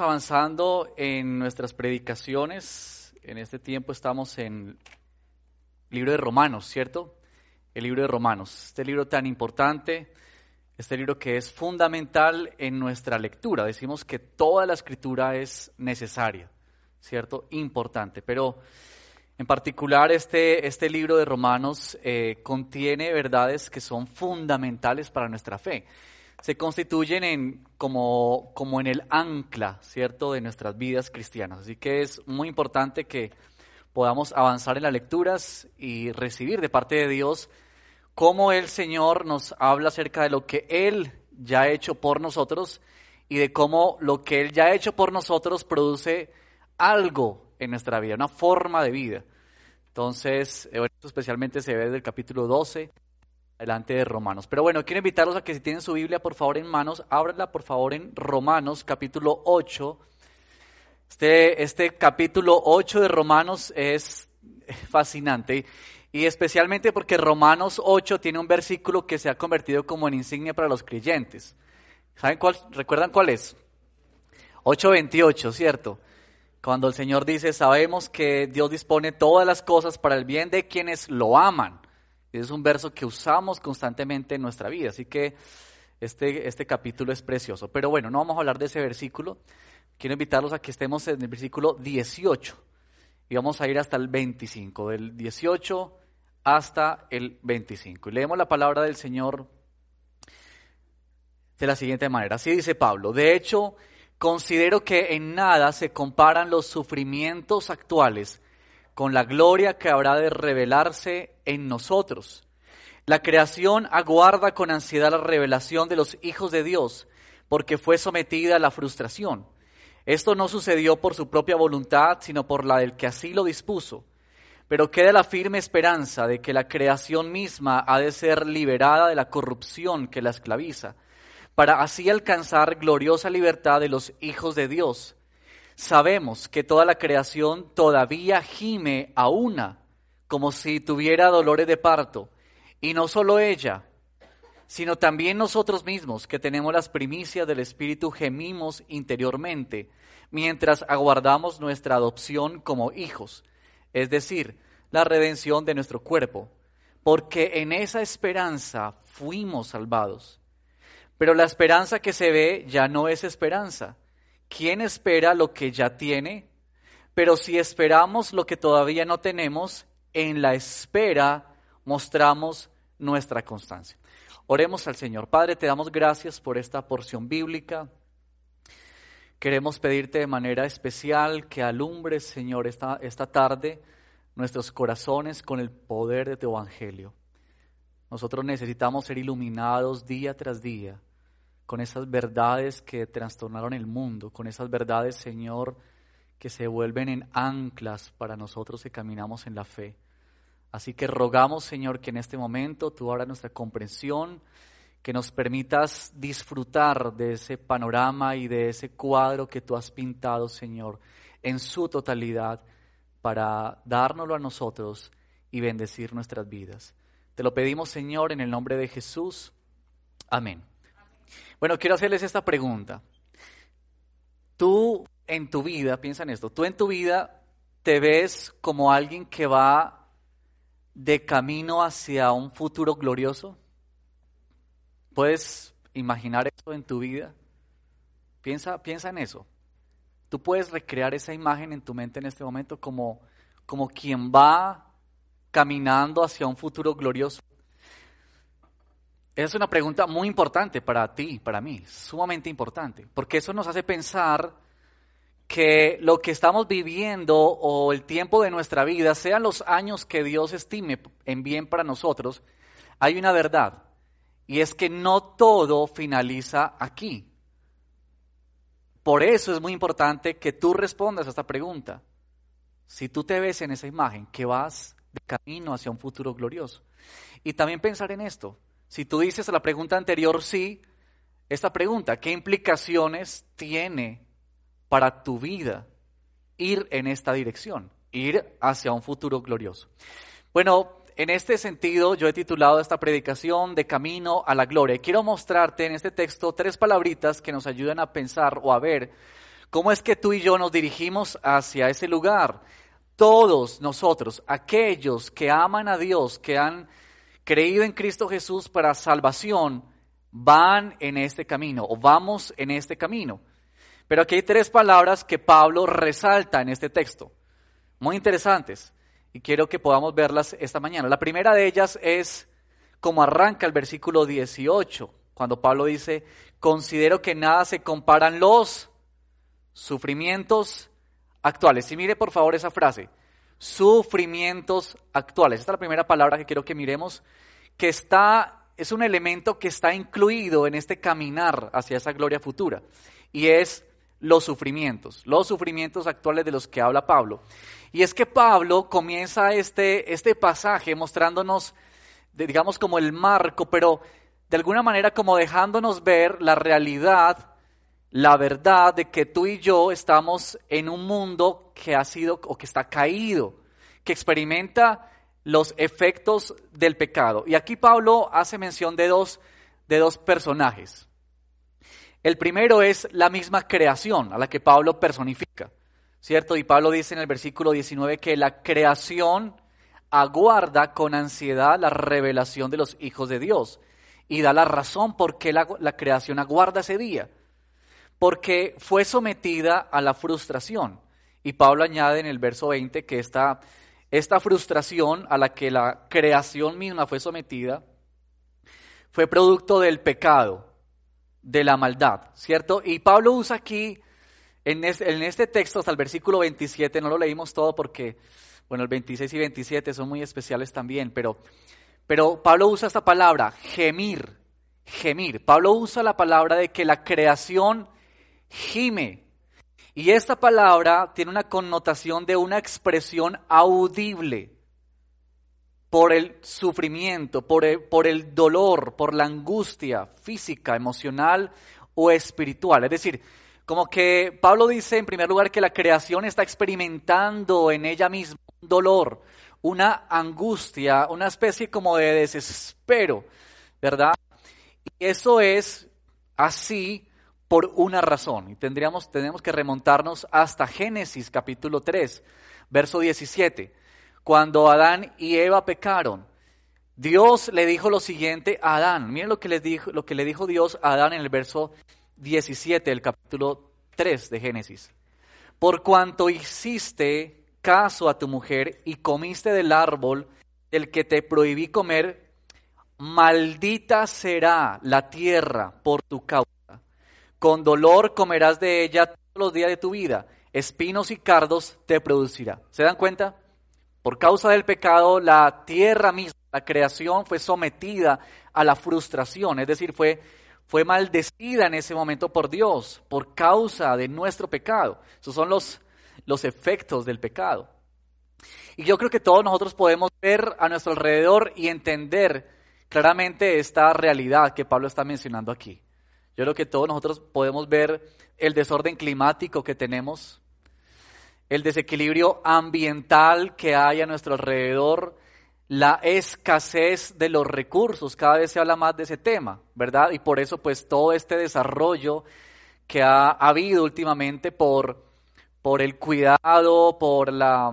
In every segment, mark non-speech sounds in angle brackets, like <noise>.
Avanzando en nuestras predicaciones. En este tiempo estamos en el libro de Romanos, ¿cierto? El libro de Romanos. Este libro tan importante, este libro que es fundamental en nuestra lectura. Decimos que toda la escritura es necesaria, ¿cierto? Importante. Pero en particular este, este libro de Romanos eh, contiene verdades que son fundamentales para nuestra fe se constituyen en, como, como en el ancla, ¿cierto?, de nuestras vidas cristianas. Así que es muy importante que podamos avanzar en las lecturas y recibir de parte de Dios cómo el Señor nos habla acerca de lo que Él ya ha hecho por nosotros y de cómo lo que Él ya ha hecho por nosotros produce algo en nuestra vida, una forma de vida. Entonces, esto especialmente se ve desde el capítulo 12 delante de Romanos. Pero bueno, quiero invitarlos a que si tienen su Biblia, por favor, en manos, ábranla, por favor, en Romanos, capítulo 8. Este, este capítulo 8 de Romanos es fascinante y especialmente porque Romanos 8 tiene un versículo que se ha convertido como en insignia para los creyentes. ¿Saben cuál? ¿Recuerdan cuál es? 8.28, ¿cierto? Cuando el Señor dice, sabemos que Dios dispone todas las cosas para el bien de quienes lo aman es un verso que usamos constantemente en nuestra vida, así que este, este capítulo es precioso. Pero bueno, no vamos a hablar de ese versículo. Quiero invitarlos a que estemos en el versículo 18 y vamos a ir hasta el 25, del 18 hasta el 25. Y leemos la palabra del Señor de la siguiente manera. Así dice Pablo. De hecho, considero que en nada se comparan los sufrimientos actuales con la gloria que habrá de revelarse en nosotros. La creación aguarda con ansiedad la revelación de los hijos de Dios, porque fue sometida a la frustración. Esto no sucedió por su propia voluntad, sino por la del que así lo dispuso. Pero queda la firme esperanza de que la creación misma ha de ser liberada de la corrupción que la esclaviza, para así alcanzar gloriosa libertad de los hijos de Dios sabemos que toda la creación todavía gime a una, como si tuviera dolores de parto. Y no solo ella, sino también nosotros mismos, que tenemos las primicias del Espíritu, gemimos interiormente, mientras aguardamos nuestra adopción como hijos, es decir, la redención de nuestro cuerpo, porque en esa esperanza fuimos salvados. Pero la esperanza que se ve ya no es esperanza ¿quién espera lo que ya tiene? Pero si esperamos lo que todavía no tenemos, en la espera mostramos nuestra constancia. Oremos al Señor. Padre, te damos gracias por esta porción bíblica. Queremos pedirte de manera especial que alumbres, Señor, esta, esta tarde nuestros corazones con el poder de tu Evangelio. Nosotros necesitamos ser iluminados día tras día con esas verdades que trastornaron el mundo, con esas verdades, Señor, que se vuelven en anclas para nosotros que caminamos en la fe. Así que rogamos, Señor, que en este momento tú abras nuestra comprensión, que nos permitas disfrutar de ese panorama y de ese cuadro que tú has pintado, Señor, en su totalidad, para dárnoslo a nosotros y bendecir nuestras vidas. Te lo pedimos, Señor, en el nombre de Jesús. Amén. Bueno, quiero hacerles esta pregunta. Tú en tu vida, piensa en esto, tú en tu vida te ves como alguien que va de camino hacia un futuro glorioso. ¿Puedes imaginar eso en tu vida? Piensa, piensa en eso. Tú puedes recrear esa imagen en tu mente en este momento como, como quien va caminando hacia un futuro glorioso. Es una pregunta muy importante para ti, para mí, sumamente importante, porque eso nos hace pensar que lo que estamos viviendo o el tiempo de nuestra vida, sean los años que Dios estime en bien para nosotros, hay una verdad. Y es que no todo finaliza aquí. Por eso es muy importante que tú respondas a esta pregunta. Si tú te ves en esa imagen, que vas de camino hacia un futuro glorioso. Y también pensar en esto. Si tú dices a la pregunta anterior sí, esta pregunta, ¿qué implicaciones tiene para tu vida ir en esta dirección? Ir hacia un futuro glorioso. Bueno, en este sentido yo he titulado esta predicación de camino a la gloria. quiero mostrarte en este texto tres palabritas que nos ayudan a pensar o a ver cómo es que tú y yo nos dirigimos hacia ese lugar. Todos nosotros, aquellos que aman a Dios, que han creído en Cristo Jesús para salvación, van en este camino o vamos en este camino. Pero aquí hay tres palabras que Pablo resalta en este texto, muy interesantes y quiero que podamos verlas esta mañana. La primera de ellas es como arranca el versículo 18, cuando Pablo dice, considero que nada se comparan los sufrimientos actuales. Y mire por favor esa frase, sufrimientos actuales. Esta es la primera palabra que quiero que miremos, que está, es un elemento que está incluido en este caminar hacia esa gloria futura. Y es los sufrimientos, los sufrimientos actuales de los que habla Pablo. Y es que Pablo comienza este, este pasaje mostrándonos, digamos, como el marco, pero de alguna manera como dejándonos ver la realidad, la verdad de que tú y yo estamos en un mundo que ha sido o que está caído, que experimenta los efectos del pecado. Y aquí Pablo hace mención de dos, de dos personajes. El primero es la misma creación a la que Pablo personifica, ¿cierto? Y Pablo dice en el versículo 19 que la creación aguarda con ansiedad la revelación de los hijos de Dios y da la razón por qué la, creación aguarda ese día. Porque fue sometida a la frustración. Y Pablo añade en el verso 20 que esta, esta frustración a la que la creación misma fue sometida fue producto del pecado de la maldad, ¿cierto? Y Pablo usa aquí, en este, texto, hasta el versículo 27, no lo leímos todo porque, bueno, el 26 y 27 son muy especiales también, pero, pero Pablo usa esta palabra, gemir, gemir. Pablo usa la palabra de que la creación gime. Y esta palabra tiene una connotación de una expresión audible por el sufrimiento, por el, por el, dolor, por la angustia física, emocional o espiritual. Es decir, como que Pablo dice en primer lugar que la creación está experimentando en ella misma un dolor, una angustia, una especie como de desespero, ¿verdad? Y eso es así por una razón. Y tendríamos, tenemos que remontarnos hasta Génesis capítulo 3, verso 17 cuando Adán y Eva pecaron, Dios le dijo lo siguiente a Adán. Miren lo que, le dijo, lo que le dijo Dios a Adán en el verso 17 del capítulo 3 de Génesis. Por cuanto hiciste caso a tu mujer y comiste del árbol del que te prohibí comer, maldita será la tierra por tu causa. Con dolor comerás de ella todos los días de tu vida. Espinos y cardos te producirá. ¿Se dan cuenta? Por causa del pecado, la tierra misma, la creación fue sometida a la frustración, es decir, fue, fue maldecida en ese momento por Dios por causa de nuestro pecado. Esos son los, los efectos del pecado. Y yo creo que todos nosotros podemos ver a nuestro alrededor y entender claramente esta realidad que Pablo está mencionando aquí. Yo creo que todos nosotros podemos ver el desorden climático que tenemos, el desequilibrio ambiental que hay a nuestro alrededor, la escasez de los recursos, cada vez se habla más de ese tema, ¿verdad? Y por eso pues todo este desarrollo que ha, habido últimamente por, por el cuidado, por la,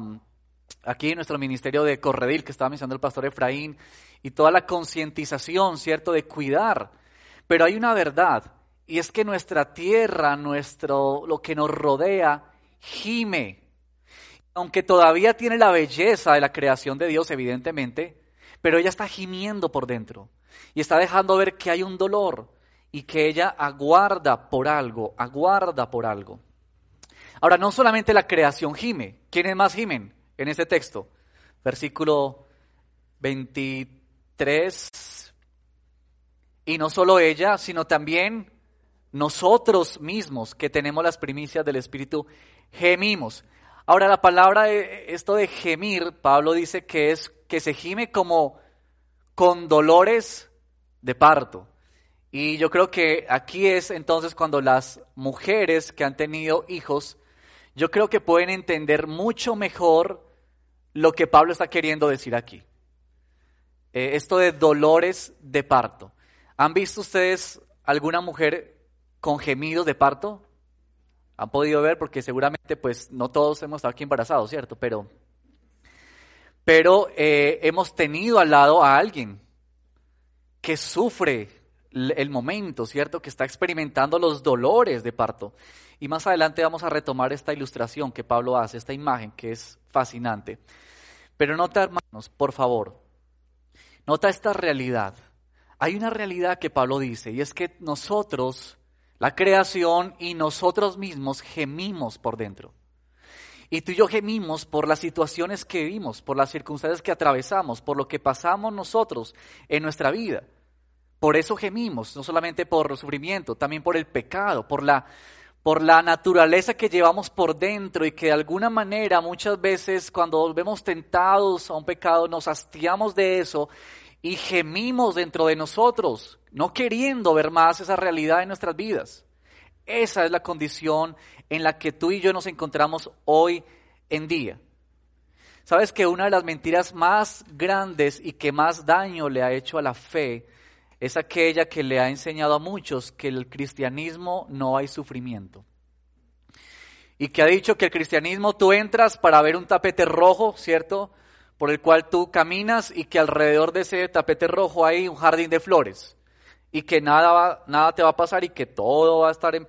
aquí nuestro ministerio de Corredil que estaba mencionando el pastor Efraín, y toda la concientización, ¿cierto?, de cuidar. Pero hay una verdad, y es que nuestra tierra, nuestro, lo que nos rodea, gime aunque todavía tiene la belleza de la creación de Dios, evidentemente, pero ella está gimiendo por dentro y está dejando ver que hay un dolor y que ella aguarda por algo, aguarda por algo. Ahora, no solamente la creación gime, ¿quiénes más gimen en este texto? Versículo 23 Y no solo ella, sino también nosotros mismos que tenemos las primicias del Espíritu, gemimos. Ahora la palabra, esto de gemir, Pablo dice que es que se gime como con dolores de parto. Y yo creo que aquí es entonces cuando las mujeres que han tenido hijos, yo creo que pueden entender mucho mejor lo que Pablo está queriendo decir aquí. Eh, esto de dolores de parto. ¿Han visto ustedes alguna mujer con gemidos de parto? Han podido ver porque seguramente pues no todos hemos estado aquí embarazados, ¿cierto? Pero, pero eh, hemos tenido al lado a alguien que sufre el momento, ¿cierto? Que está experimentando los dolores de parto. Y más adelante vamos a retomar esta ilustración que Pablo hace, esta imagen que es fascinante. Pero nota, hermanos, por favor, nota esta realidad. Hay una realidad que Pablo dice, y es que nosotros, la creación y nosotros mismos gemimos por dentro. Y tú y yo gemimos por las situaciones que vivimos, por las circunstancias que atravesamos, por lo que pasamos nosotros en nuestra vida. Por eso gemimos, no solamente por el sufrimiento, también por el pecado, por la, por la naturaleza que llevamos por dentro y que de alguna manera muchas veces cuando volvemos tentados a un pecado nos hastiamos de eso y gemimos dentro de nosotros, no queriendo ver más esa realidad en nuestras vidas. Esa es la condición en la que tú y yo nos encontramos hoy en día. Sabes que una de las mentiras más grandes y que más daño le ha hecho a la fe es aquella que le ha enseñado a muchos que el cristianismo no hay sufrimiento. Y que ha dicho que el cristianismo tú entras para ver un tapete rojo, ¿cierto? Por el cual tú caminas y que alrededor de ese tapete rojo hay un jardín de flores. Y que nada, nada te va a pasar y que todo va a estar en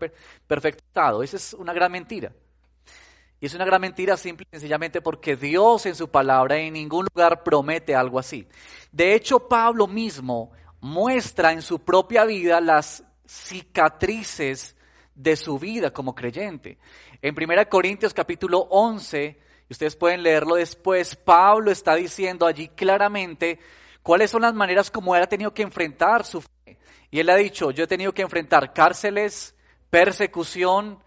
perfecto estado. Esa es una gran mentira. Y es una gran mentira simple y sencillamente porque Dios en su palabra en ningún lugar promete algo así. De hecho, Pablo mismo muestra en su propia vida las cicatrices de su vida como creyente. En 1 Corintios capítulo 11, y ustedes pueden leerlo después, Pablo está diciendo allí claramente cuáles son las maneras como él ha tenido que enfrentar su fe. Y él ha dicho, yo he tenido que enfrentar cárceles, persecución,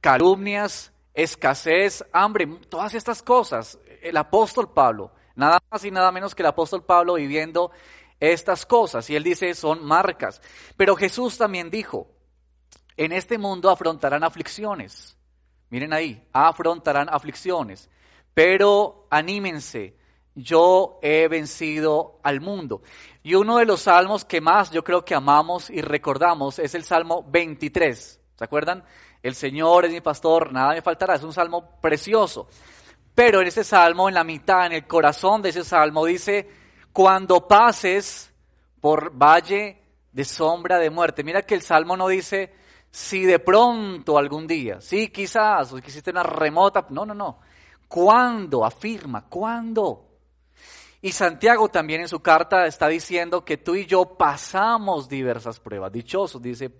calumnias, escasez, hambre, todas estas cosas. El apóstol Pablo, nada más y nada menos que el apóstol Pablo viviendo estas cosas. Y él dice, son marcas. Pero Jesús también dijo, en este mundo afrontarán aflicciones. Miren ahí, afrontarán aflicciones. Pero anímense, yo he vencido al mundo. Y uno de los salmos que más yo creo que amamos y recordamos es el Salmo 23. ¿Se acuerdan? El Señor es mi pastor, nada me faltará. Es un salmo precioso. Pero en ese salmo, en la mitad, en el corazón de ese salmo, dice, cuando pases por valle de sombra de muerte. Mira que el Salmo no dice si de pronto algún día, sí, quizás, o existe una remota, no, no, no. ¿Cuándo? Afirma, ¿cuándo? Y Santiago también en su carta está diciendo que tú y yo pasamos diversas pruebas. Dichosos, dice,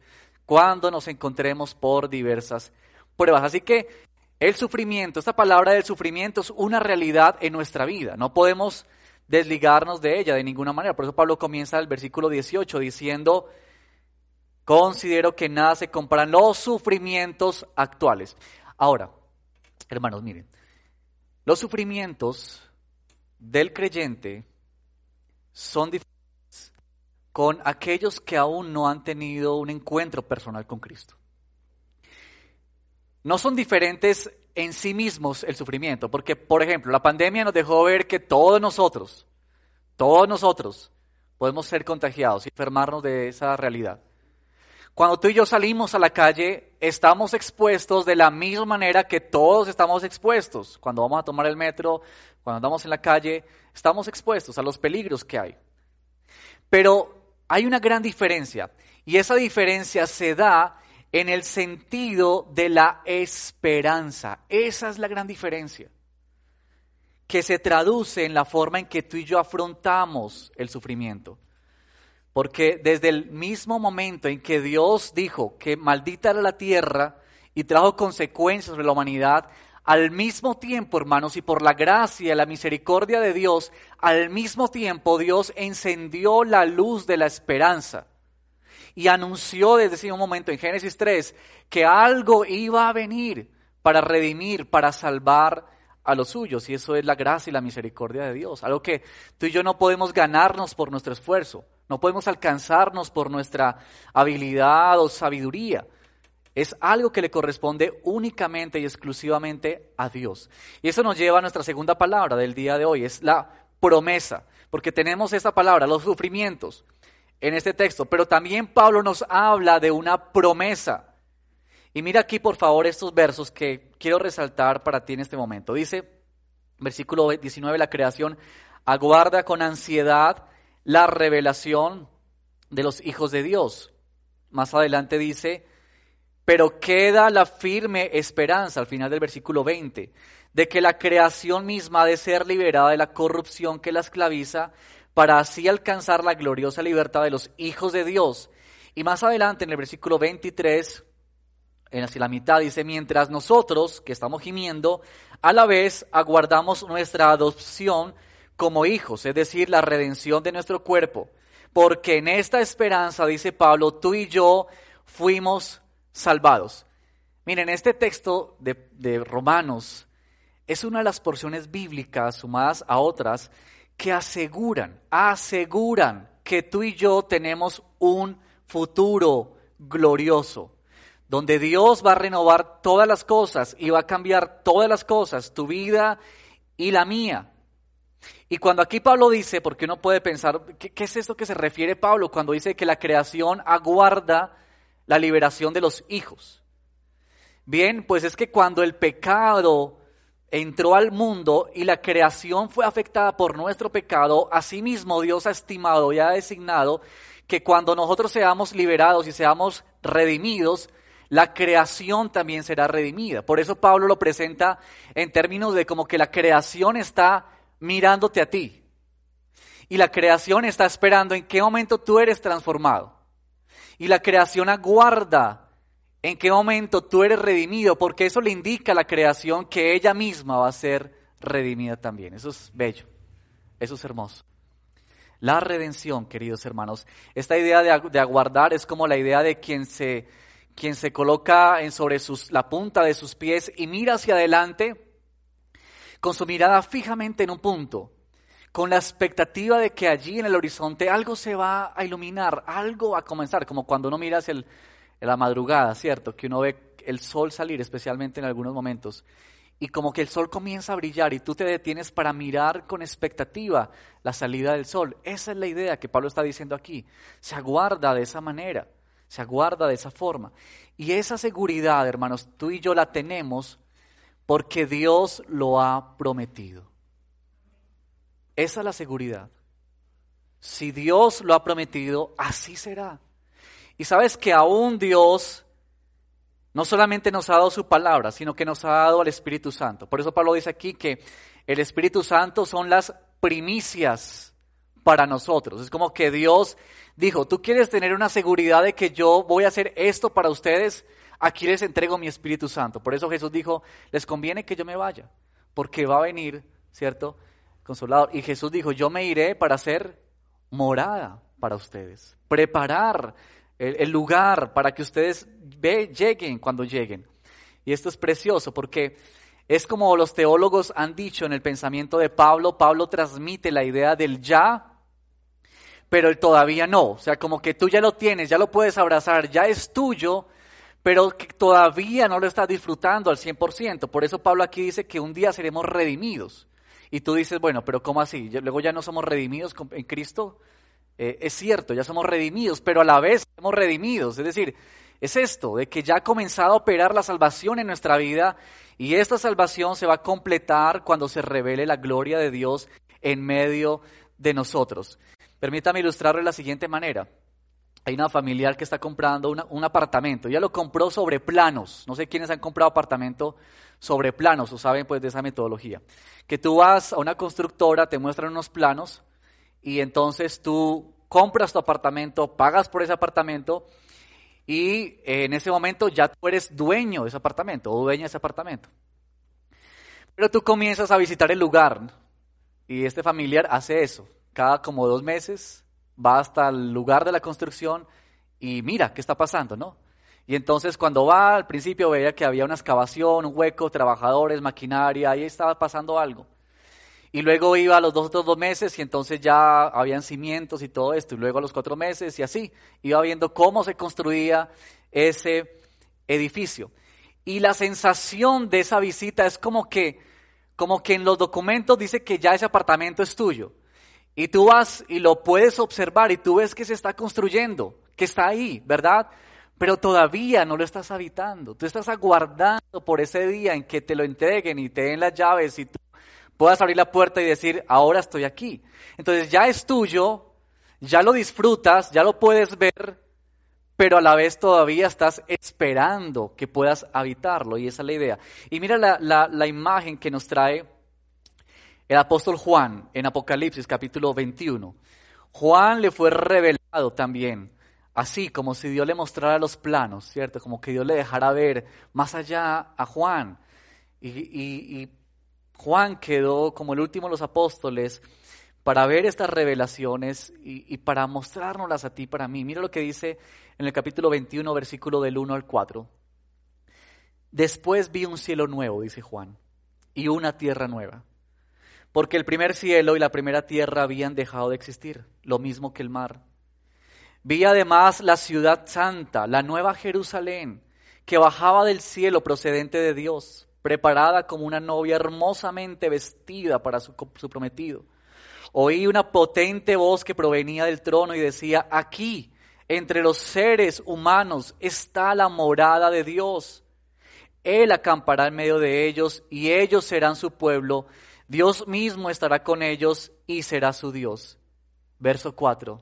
cuando nos encontremos por diversas pruebas. Así que el sufrimiento, esta palabra del sufrimiento es una realidad en nuestra vida. No podemos desligarnos de ella de ninguna manera. Por eso Pablo comienza el versículo 18 diciendo, considero que nada se comparan los sufrimientos actuales. Ahora, hermanos, miren, los sufrimientos del creyente son diferentes con aquellos que aún no han tenido un encuentro personal con Cristo. No son diferentes en sí mismos el sufrimiento. Porque, por ejemplo, la pandemia nos dejó ver que todos nosotros, todos nosotros, podemos ser contagiados y enfermarnos de esa realidad. Cuando tú y yo salimos a la calle, estamos expuestos de la misma manera que todos estamos expuestos. Cuando vamos a tomar el metro, cuando andamos en la calle, estamos expuestos a los peligros que hay. Pero hay una gran diferencia y esa diferencia se da en el sentido de la esperanza. Esa es la gran diferencia, que se traduce en la forma en que tú y yo afrontamos el sufrimiento. Porque desde el mismo momento en que Dios dijo que maldita era la tierra y trajo consecuencias sobre la humanidad, al mismo tiempo, hermanos, y por la gracia y la misericordia de Dios, al mismo tiempo Dios encendió la luz de la esperanza y anunció desde ese momento en Génesis 3 que algo iba a venir para redimir, para salvar a los suyos. Y eso es la gracia y la misericordia de Dios. Algo que tú y yo no podemos ganarnos por nuestro esfuerzo. No podemos alcanzarnos por nuestra habilidad o sabiduría. Es algo que le corresponde únicamente y exclusivamente a Dios. Y eso nos lleva a nuestra segunda palabra del día de hoy, es la promesa, porque tenemos esta palabra, los sufrimientos, en este texto, pero también Pablo nos habla de una promesa. Y mira aquí, por favor, estos versos que quiero resaltar para ti en este momento. Dice, versículo 19, la creación aguarda con ansiedad la revelación de los hijos de Dios. Más adelante dice, pero queda la firme esperanza al final del versículo 20 de que la creación misma ha de ser liberada de la corrupción que la esclaviza para así alcanzar la gloriosa libertad de los hijos de Dios. Y más adelante en el versículo 23, en hacia la mitad dice, mientras nosotros, que estamos gimiendo, a la vez aguardamos nuestra adopción como hijos, es decir, la redención de nuestro cuerpo. Porque en esta esperanza, dice Pablo, tú y yo fuimos salvados. Miren, este texto de, Romanos es una de las porciones bíblicas sumadas a otras que aseguran, aseguran que tú y yo tenemos un futuro glorioso, donde Dios va a renovar todas las cosas y va a cambiar todas las cosas, tu vida y la mía. Y cuando aquí Pablo dice, porque uno puede pensar, ¿qué, es esto que se refiere Pablo cuando dice que la creación aguarda la liberación de los hijos? Bien, pues es que cuando el pecado entró al mundo y la creación fue afectada por nuestro pecado, asimismo Dios ha estimado y ha designado que cuando nosotros seamos liberados y seamos redimidos, la creación también será redimida. Por eso Pablo lo presenta en términos de como que la creación está mirándote a ti. Y la creación está esperando en qué momento tú eres transformado. Y la creación aguarda en qué momento tú eres redimido, porque eso le indica a la creación que ella misma va a ser redimida también. Eso es bello, eso es hermoso. La redención, queridos hermanos, esta idea de, aguardar es como la idea de quien se, quien se coloca en sobre la punta de sus pies y mira hacia adelante con su mirada fijamente en un punto, con la expectativa de que allí en el horizonte algo se va a iluminar, algo va a comenzar, como cuando uno mira hacia el, la madrugada, ¿cierto? Que uno ve el sol salir, especialmente en algunos momentos, y como que el sol comienza a brillar y tú te detienes para mirar con expectativa la salida del sol. Esa es la idea que Pablo está diciendo aquí. Se aguarda de esa manera, se aguarda de esa forma. Y esa seguridad, hermanos, tú y yo la tenemos porque Dios lo ha prometido. Esa es la seguridad. Si Dios lo ha prometido, así será. Y sabes que aún Dios no solamente nos ha dado su palabra, sino que nos ha dado al Espíritu Santo. Por eso Pablo dice aquí que el Espíritu Santo son las primicias para nosotros. Es como que Dios dijo, tú quieres tener una seguridad de que yo voy a hacer esto para ustedes, aquí les entrego mi Espíritu Santo. Por eso Jesús dijo, les conviene que yo me vaya, porque va a venir, ¿cierto? Consolador. Y Jesús dijo, yo me iré para hacer morada para ustedes, preparar el, lugar para que ustedes ve, lleguen cuando lleguen. Y esto es precioso porque es como los teólogos han dicho en el pensamiento de Pablo, Pablo transmite la idea del ya, pero todavía no. O sea, como que tú ya lo tienes, ya lo puedes abrazar, ya es tuyo, pero que todavía no lo estás disfrutando al 100%. Por eso Pablo aquí dice que un día seremos redimidos. Y tú dices, bueno, pero ¿cómo así? ¿Luego ya no somos redimidos en Cristo? Eh, es cierto, ya somos redimidos, pero a la vez somos redimidos. Es decir, es esto, de que ya ha comenzado a operar la salvación en nuestra vida y esta salvación se va a completar cuando se revele la gloria de Dios en medio de nosotros. Permítame ilustrarlo de la siguiente manera. Hay una familiar que está comprando un apartamento. Ya lo compró sobre planos. No sé quiénes han comprado apartamento sobre planos o saben pues de esa metodología. Que tú vas a una constructora, te muestran unos planos y entonces tú compras tu apartamento, pagas por ese apartamento y en ese momento ya tú eres dueño de ese apartamento o dueña de ese apartamento. Pero tú comienzas a visitar el lugar y este familiar hace eso. Cada como dos meses va hasta el lugar de la construcción y mira qué está pasando, ¿no? Y entonces cuando va, al principio veía que había una excavación, un hueco, trabajadores, maquinaria, ahí estaba pasando algo. Y luego iba a los dos otros dos meses y entonces ya habían cimientos y todo esto. Y luego a los cuatro meses y así. Iba viendo cómo se construía ese edificio. Y la sensación de esa visita es como que, como que en los documentos dice que ya ese apartamento es tuyo. Y tú vas y lo puedes observar y tú ves que se está construyendo, que está ahí, ¿verdad? Pero todavía no lo estás habitando. Tú estás aguardando por ese día en que te lo entreguen y te den las llaves y tú puedas abrir la puerta y decir, ahora estoy aquí. Entonces ya es tuyo, ya lo disfrutas, ya lo puedes ver, pero a la vez todavía estás esperando que puedas habitarlo. Y esa es la idea. Y mira la, la imagen que nos trae el apóstol Juan en Apocalipsis capítulo 21. Juan le fue revelado también, así como si Dios le mostrara los planos, ¿cierto? Como que Dios le dejara ver más allá a Juan. Y, y Juan quedó como el último de los apóstoles para ver estas revelaciones y, para mostrárnoslas a ti, para mí. Mira lo que dice en el capítulo 21, versículo del 1 al 4. Después vi un cielo nuevo, dice Juan, y una tierra nueva, porque el primer cielo y la primera tierra habían dejado de existir, lo mismo que el mar. Vi además la ciudad santa, la nueva Jerusalén, que bajaba del cielo procedente de Dios preparada como una novia hermosamente vestida para su, prometido. Oí una potente voz que provenía del trono y decía, aquí, entre los seres humanos, está la morada de Dios. Él acampará en medio de ellos y ellos serán su pueblo. Dios mismo estará con ellos y será su Dios. Verso 4.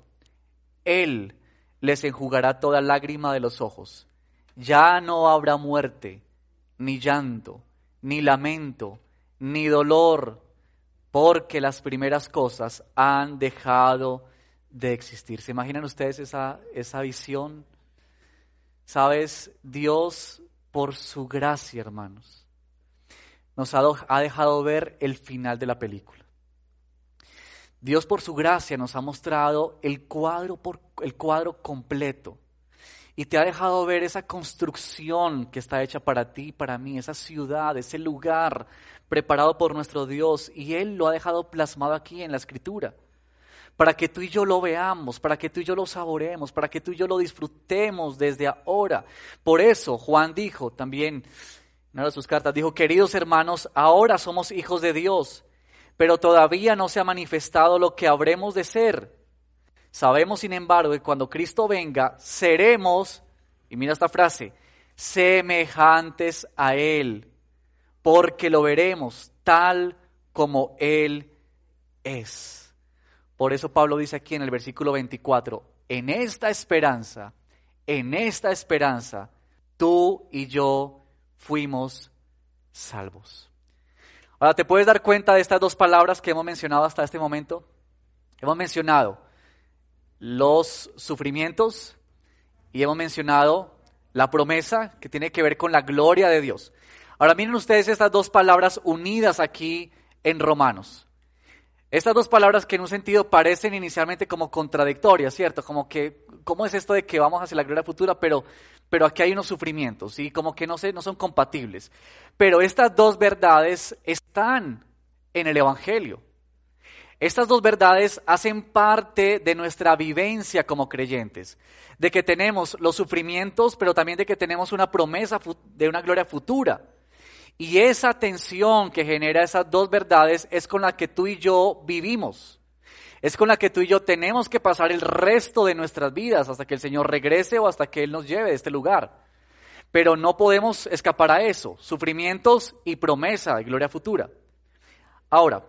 Él les enjugará toda lágrima de los ojos. Ya no habrá muerte, ni llanto, ni lamento, ni dolor, porque las primeras cosas han dejado de existir. ¿Se imaginan ustedes esa, esa visión? Sabes, Dios, por su gracia, hermanos, nos ha, dejado ver el final de la película. Dios por su gracia nos ha mostrado el cuadro, por, el cuadro completo y te ha dejado ver esa construcción que está hecha para ti, para mí, esa ciudad, ese lugar preparado por nuestro Dios y Él lo ha dejado plasmado aquí en la escritura. Para que tú y yo lo veamos, para que tú y yo lo saboremos, para que tú y yo lo disfrutemos desde ahora. Por eso Juan dijo también, una de sus cartas, dijo, queridos hermanos, ahora somos hijos de Dios, pero todavía no se ha manifestado lo que habremos de ser Sabemos, sin embargo, que cuando Cristo venga, seremos, y mira esta frase, semejantes a Él, porque lo veremos tal como Él es. Por eso Pablo dice aquí en el versículo 24, en esta esperanza, en esta esperanza, tú y yo fuimos salvos. Ahora, ¿te puedes dar cuenta de estas dos palabras que hemos mencionado hasta este momento? Hemos mencionado los sufrimientos y hemos mencionado la promesa que tiene que ver con la gloria de Dios. Ahora miren ustedes estas dos palabras unidas aquí en Romanos. Estas dos palabras que en un sentido parecen inicialmente como contradictorias, ¿cierto? Como que, ¿cómo es esto de que vamos hacia la gloria futura? Pero, pero aquí hay unos sufrimientos y como que no, no son compatibles. Pero estas dos verdades están en el Evangelio. Estas dos verdades hacen parte de nuestra vivencia como creyentes, de que tenemos los sufrimientos, pero también de que tenemos una promesa de una gloria futura. Y esa tensión que genera esas dos verdades es con la que tú y yo vivimos. Es con la que tú y yo tenemos que pasar el resto de nuestras vidas hasta que el Señor regrese o hasta que Él nos lleve de este lugar. Pero no podemos escapar a eso, sufrimientos y promesa de gloria futura. Ahora,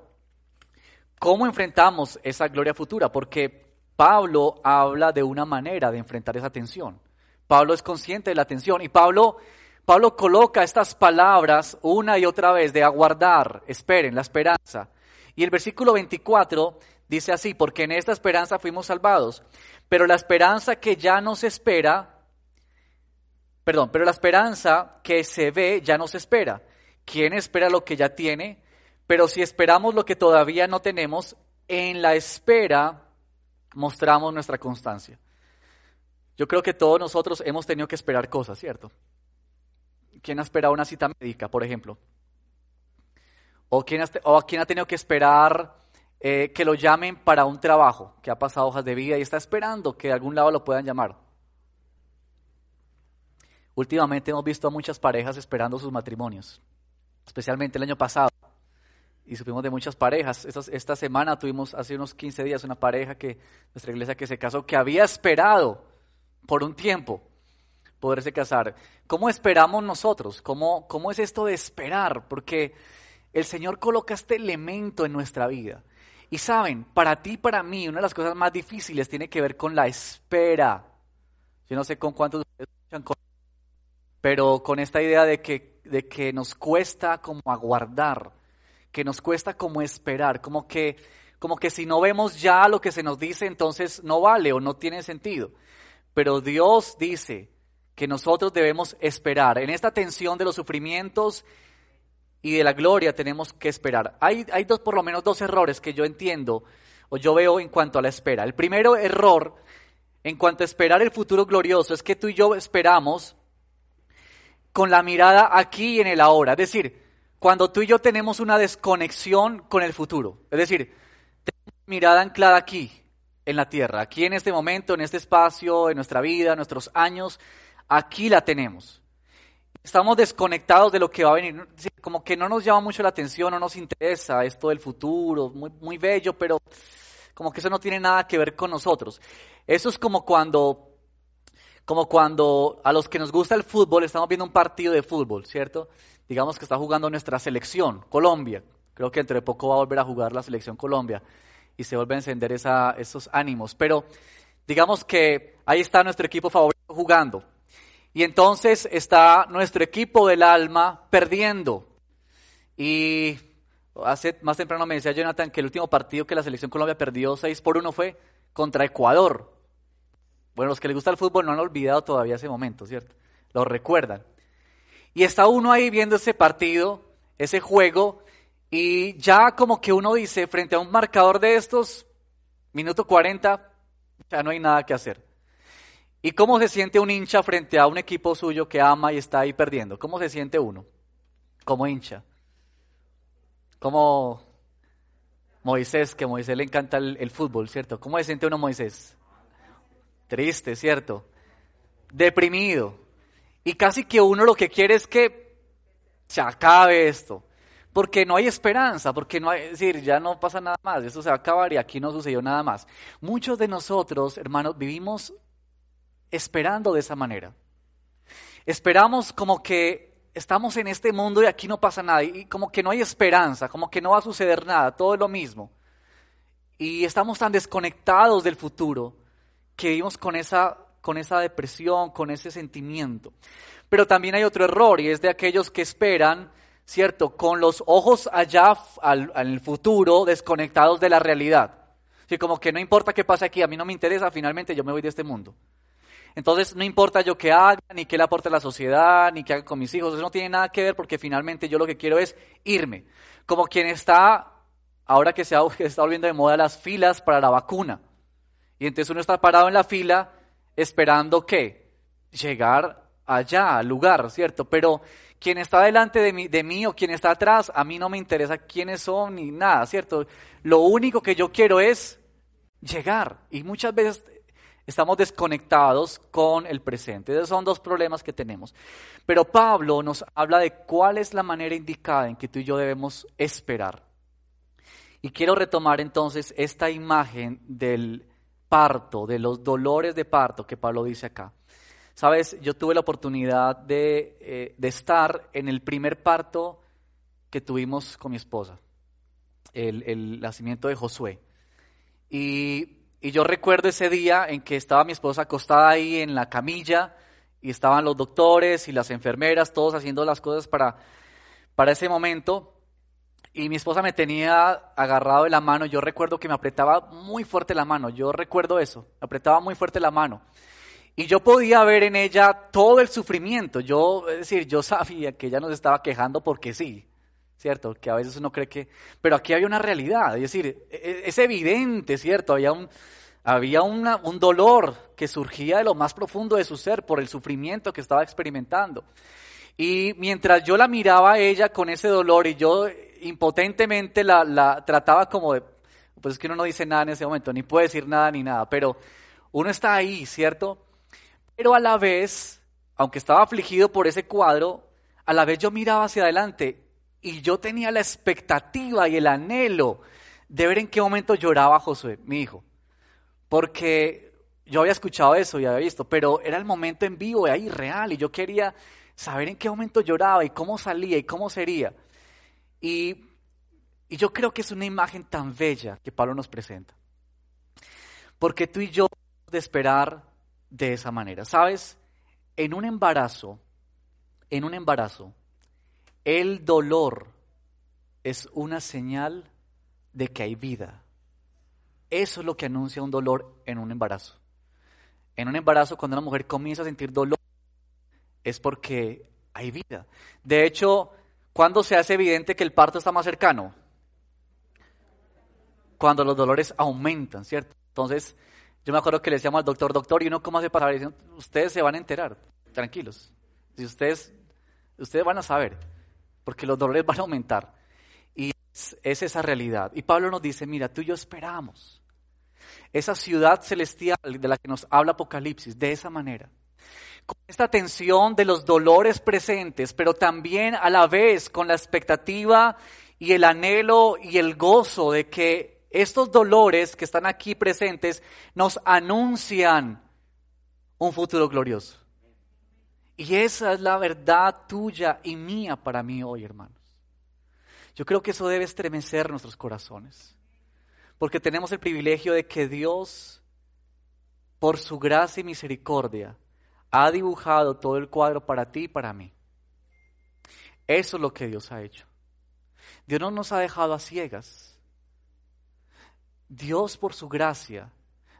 ¿Cómo enfrentamos esa gloria futura? Porque Pablo habla de una manera de enfrentar esa tensión. Pablo es consciente de la tensión y Pablo, Pablo coloca estas palabras una y otra vez de aguardar, esperen, la esperanza. Y el versículo 24 dice así, porque en esta esperanza fuimos salvados, pero la esperanza que ya nos espera, perdón, pero la esperanza que se ve ya no se espera. ¿Quién espera lo que ya tiene? Pero si esperamos lo que todavía no tenemos, en la espera mostramos nuestra constancia. Yo creo que todos nosotros hemos tenido que esperar cosas, ¿cierto? ¿Quién ha esperado una cita médica, por ejemplo? ¿O quién ha, o quién ha tenido que esperar eh, que lo llamen para un trabajo, que ha pasado hojas de vida y está esperando que de algún lado lo puedan llamar? Últimamente hemos visto a muchas parejas esperando sus matrimonios, especialmente el año pasado. Y supimos de muchas parejas. Esta, esta semana tuvimos hace unos 15 días una pareja que, nuestra iglesia que se casó, que había esperado por un tiempo poderse casar. ¿Cómo esperamos nosotros? ¿Cómo, ¿Cómo es esto de esperar? Porque el Señor coloca este elemento en nuestra vida. Y saben, para ti y para mí, una de las cosas más difíciles tiene que ver con la espera. Yo no sé con cuántos escuchan pero con esta idea de que, de que nos cuesta como aguardar, que nos cuesta como esperar, como que, como que si no vemos ya lo que se nos dice, entonces no vale o no tiene sentido. Pero Dios dice que nosotros debemos esperar. En esta tensión de los sufrimientos y de la gloria tenemos que esperar. Hay, hay dos, por lo menos dos errores que yo entiendo o yo veo en cuanto a la espera. El primero error en cuanto a esperar el futuro glorioso es que tú y yo esperamos con la mirada aquí y en el ahora. Es decir, cuando tú y yo tenemos una desconexión con el futuro. Es decir, tenemos mirada anclada aquí, en la tierra, aquí en este momento, en este espacio, en nuestra vida, nuestros años, aquí la tenemos. Estamos desconectados de lo que va a venir. Como que no nos llama mucho la atención, no nos interesa esto del futuro, muy, muy bello, pero como que eso no tiene nada que ver con nosotros. Eso es como cuando como cuando a los que nos gusta el fútbol estamos viendo un partido de fútbol, ¿cierto? Digamos que está jugando nuestra selección, Colombia. Creo que entre poco va a volver a jugar la selección Colombia y se vuelve a encender esos ánimos. Pero digamos que ahí está nuestro equipo favorito jugando. Y entonces está nuestro equipo del alma perdiendo. Y hace más temprano me decía Jonathan que el último partido que la selección Colombia perdió 6 por 1 fue contra Ecuador. Bueno, los que les gusta el fútbol no han olvidado todavía ese momento, ¿cierto? Lo recuerdan. Y está uno ahí viendo ese partido, ese juego, y ya como que uno dice, frente a un marcador de estos, minuto 40, ya no hay nada que hacer. ¿Y cómo se siente un hincha frente a un equipo suyo que ama y está ahí perdiendo? ¿Cómo se siente uno como hincha? Como Moisés, que a Moisés le encanta el, fútbol, ¿cierto? ¿Cómo se siente uno Moisés? triste, ¿cierto? Deprimido. Y casi que uno lo que quiere es que se acabe esto. Porque no hay esperanza, porque no hay, es decir, ya no pasa nada más, esto se va a acabar y aquí no sucedió nada más. Muchos de nosotros, hermanos, vivimos esperando de esa manera. Esperamos como que estamos en este mundo y aquí no pasa nada, y como que no hay esperanza, como que no va a suceder nada, todo es lo mismo. Y estamos tan desconectados del futuro que vivimos con esa, con esa depresión, con ese sentimiento. Pero también hay otro error y es de aquellos que esperan, ¿cierto? Con los ojos allá al, al futuro desconectados de la realidad. Sí, como que no importa qué pase aquí, a mí no me interesa, finalmente yo me voy de este mundo. Entonces no importa yo qué haga, ni qué le aporte a la sociedad, ni qué haga con mis hijos, eso no tiene nada que ver porque finalmente yo lo que quiero es irme. Como quien está, ahora que se <laughs> está volviendo de moda las filas para la vacuna. Y entonces uno está parado en la fila esperando que llegar allá, al lugar, ¿cierto? Pero quien está delante de mí, de mí o quien está atrás, a mí no me interesa quiénes son ni nada, ¿cierto? Lo único que yo quiero es llegar. Y muchas veces estamos desconectados con el presente. Esos son dos problemas que tenemos. Pero Pablo nos habla de cuál es la manera indicada en que tú y yo debemos esperar. Y quiero retomar entonces esta imagen del parto, de los dolores de parto que Pablo dice acá. Sabes, yo tuve la oportunidad de, eh, de estar en el primer parto que tuvimos con mi esposa, el, el nacimiento de Josué. Y, y, yo recuerdo ese día en que estaba mi esposa acostada ahí en la camilla y estaban los doctores y las enfermeras, todos haciendo las cosas para, para ese momento y mi esposa me tenía agarrado de la mano. Yo recuerdo que me apretaba muy fuerte la mano. Yo recuerdo eso. Me apretaba muy fuerte la mano. Y yo podía ver en ella todo el sufrimiento. Yo, es decir, yo <laughs> sabía que ella nos estaba quejando porque sí, ¿cierto? Que a veces uno cree que... Pero aquí había una realidad, es decir, e, e, es evidente, ¿cierto? Había un, había un dolor que surgía de lo más profundo de su ser por el sufrimiento que estaba experimentando. Y mientras yo la miraba a ella con ese dolor y yo impotentemente la, la trataba como de... Pues es que uno no dice nada en ese momento, ni puede decir nada ni nada, pero uno está ahí, ¿cierto? Pero a la vez, aunque estaba afligido por ese cuadro, a la vez yo miraba hacia adelante y yo tenía la expectativa y el anhelo de ver en qué momento lloraba Josué, mi hijo. Porque yo había escuchado eso y había visto, pero era el momento en vivo, ahí real, y yo quería saber en qué momento lloraba y cómo salía y cómo sería. Y, y yo creo que es una imagen tan bella que Pablo nos presenta. Porque tú y yo de esperar de esa manera. ¿Sabes? En un embarazo, en un embarazo, el dolor es una señal de que hay vida. Eso es lo que anuncia un dolor en un embarazo. En un embarazo, cuando una mujer comienza a sentir dolor, es porque hay vida. De hecho, ¿cuándo se hace evidente que el parto está más cercano? Cuando los dolores aumentan, ¿cierto? Entonces, yo me acuerdo que le decíamos al doctor, doctor, ¿y uno cómo hace para? Ustedes se van a enterar, tranquilos. Si ustedes, ustedes van a saber, porque los dolores van a aumentar. Y es, es esa realidad. Y Pablo nos dice, mira, tú y yo esperamos. Esa ciudad celestial de la que nos habla Apocalipsis, de esa manera. Con esta tensión de los dolores presentes, pero también a la vez con la expectativa y el anhelo y el gozo de que estos dolores que están aquí presentes nos anuncian un futuro glorioso. Y esa es la verdad tuya y mía para mí hoy, hermanos. Yo creo que eso debe estremecer nuestros corazones, porque tenemos el privilegio de que Dios, por su gracia y misericordia, ha dibujado todo el cuadro para ti y para mí. Eso es lo que Dios ha hecho. Dios no nos ha dejado a ciegas. Dios por su gracia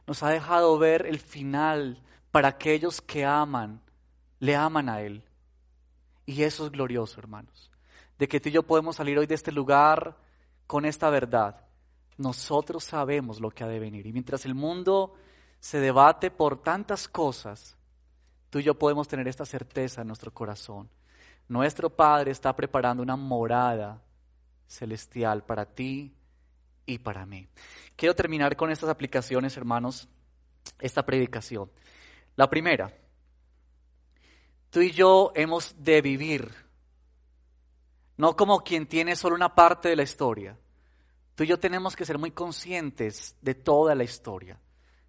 nos ha dejado ver el final para aquellos que aman, le aman a Él. Y eso es glorioso, hermanos. De que tú y yo podemos salir hoy de este lugar con esta verdad. Nosotros sabemos lo que ha de venir. Y mientras el mundo se debate por tantas cosas, tú y yo podemos tener esta certeza en nuestro corazón. Nuestro Padre está preparando una morada celestial para ti y para mí. Quiero terminar con estas aplicaciones, hermanos, esta predicación. La primera, tú y yo hemos de vivir, no como quien tiene solo una parte de la historia. Tú y yo tenemos que ser muy conscientes de toda la historia.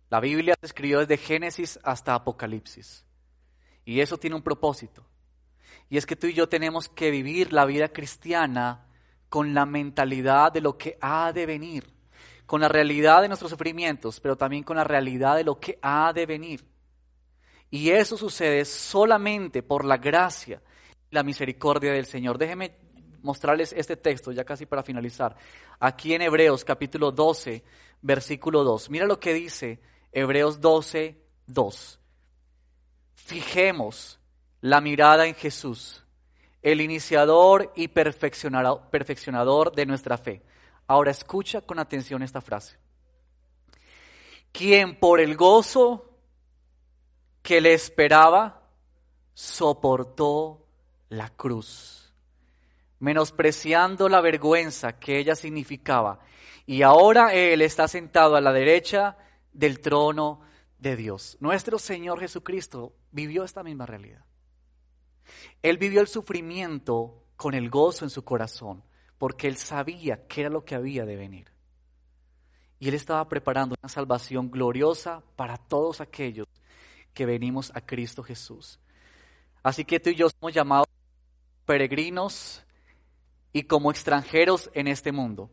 La Biblia se escribió desde Génesis hasta Apocalipsis. Y eso tiene un propósito. Y es que tú y yo tenemos que vivir la vida cristiana con la mentalidad de lo que ha de venir, con la realidad de nuestros sufrimientos, pero también con la realidad de lo que ha de venir. Y eso sucede solamente por la gracia y la misericordia del Señor. Déjenme mostrarles este texto, ya casi para finalizar. Aquí en Hebreos capítulo 12, versículo 2. Mira lo que dice Hebreos 12, 2. Fijemos la mirada en Jesús el iniciador y perfeccionador de nuestra fe. Ahora escucha con atención esta frase. Quien por el gozo que le esperaba, soportó la cruz, menospreciando la vergüenza que ella significaba. Y ahora Él está sentado a la derecha del trono de Dios. Nuestro Señor Jesucristo vivió esta misma realidad. Él vivió el sufrimiento con el gozo en su corazón, porque él sabía qué era lo que había de venir. Y él estaba preparando una salvación gloriosa para todos aquellos que venimos a Cristo Jesús. Así que tú y yo somos llamados peregrinos y como extranjeros en este mundo,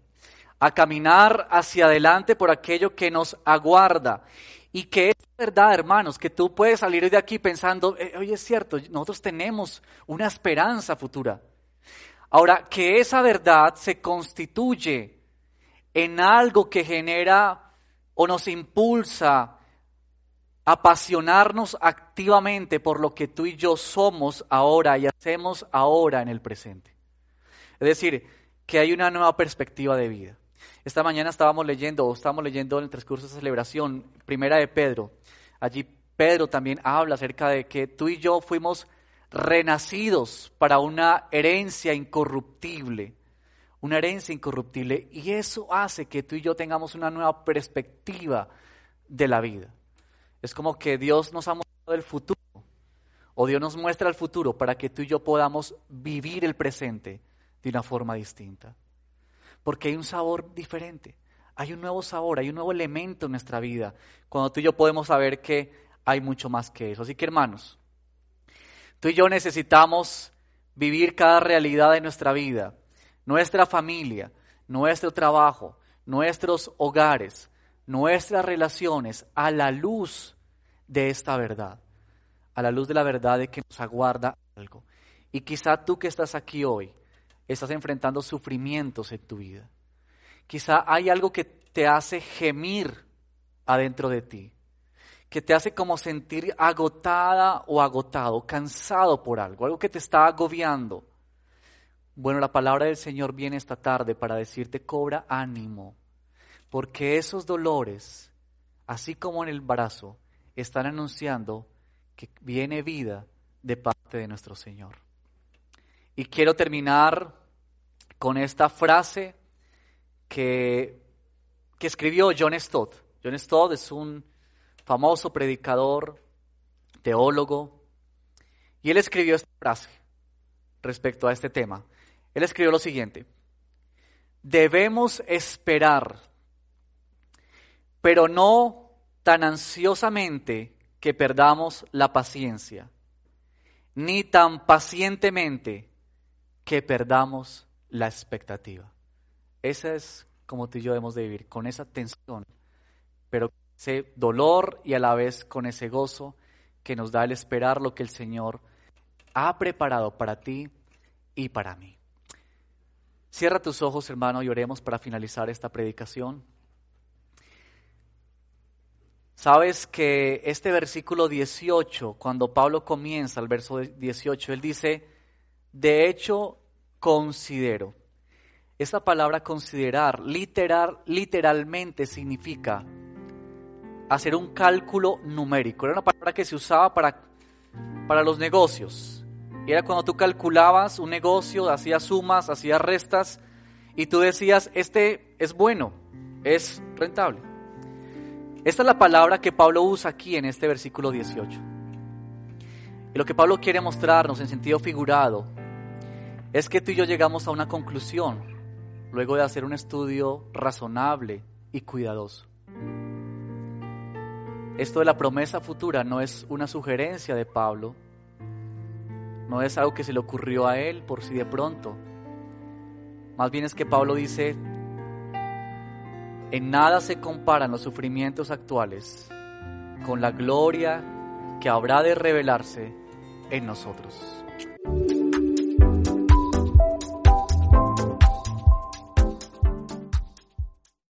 a caminar hacia adelante por aquello que nos aguarda y que es verdad, hermanos, que tú puedes salir de aquí pensando, eh, oye, es cierto, nosotros tenemos una esperanza futura. Ahora, que esa verdad se constituye en algo que genera o nos impulsa apasionarnos activamente por lo que tú y yo somos ahora y hacemos ahora en el presente. Es decir, que hay una nueva perspectiva de vida. Esta mañana estábamos leyendo, o estábamos leyendo en el transcurso de celebración, primera de Pedro. Allí Pedro también habla acerca de que tú y yo fuimos renacidos para una herencia incorruptible, una herencia incorruptible, y eso hace que tú y yo tengamos una nueva perspectiva de la vida. Es como que Dios nos ha mostrado el futuro, o Dios nos muestra el futuro para que tú y yo podamos vivir el presente de una forma distinta. Porque hay un sabor diferente, hay un nuevo sabor, hay un nuevo elemento en nuestra vida, cuando tú y yo podemos saber que hay mucho más que eso. Así que hermanos, tú y yo necesitamos vivir cada realidad de nuestra vida, nuestra familia, nuestro trabajo, nuestros hogares, nuestras relaciones a la luz de esta verdad, a la luz de la verdad de que nos aguarda algo. Y quizá tú que estás aquí hoy, estás enfrentando sufrimientos en tu vida. Quizá hay algo que te hace gemir adentro de ti, que te hace como sentir agotada o agotado, cansado por algo, algo que te está agobiando. Bueno, la palabra del Señor viene esta tarde para decirte, cobra ánimo, porque esos dolores, así como en el brazo, están anunciando que viene vida de parte de nuestro Señor. Y quiero terminar con esta frase que, que escribió John Stott. John Stott es un famoso predicador, teólogo, y él escribió esta frase respecto a este tema. Él escribió lo siguiente, debemos esperar, pero no tan ansiosamente que perdamos la paciencia, ni tan pacientemente que perdamos la expectativa. Esa es como tú y yo debemos de vivir, con esa tensión, pero ese dolor y a la vez con ese gozo que nos da el esperar lo que el Señor ha preparado para ti y para mí. Cierra tus ojos, hermano, y oremos para finalizar esta predicación. Sabes que este versículo 18, cuando Pablo comienza el verso 18, él dice, de hecho, considero. Esta palabra considerar literal, literalmente significa hacer un cálculo numérico. Era una palabra que se usaba para, para los negocios. Era cuando tú calculabas un negocio, hacías sumas, hacías restas, y tú decías, este es bueno, es rentable. Esta es la palabra que Pablo usa aquí en este versículo 18. Y lo que Pablo quiere mostrarnos en sentido figurado es que tú y yo llegamos a una conclusión luego de hacer un estudio razonable y cuidadoso. Esto de la promesa futura no es una sugerencia de Pablo, no es algo que se le ocurrió a él por si de pronto. Más bien es que Pablo dice, en nada se comparan los sufrimientos actuales con la gloria que habrá de revelarse en nosotros.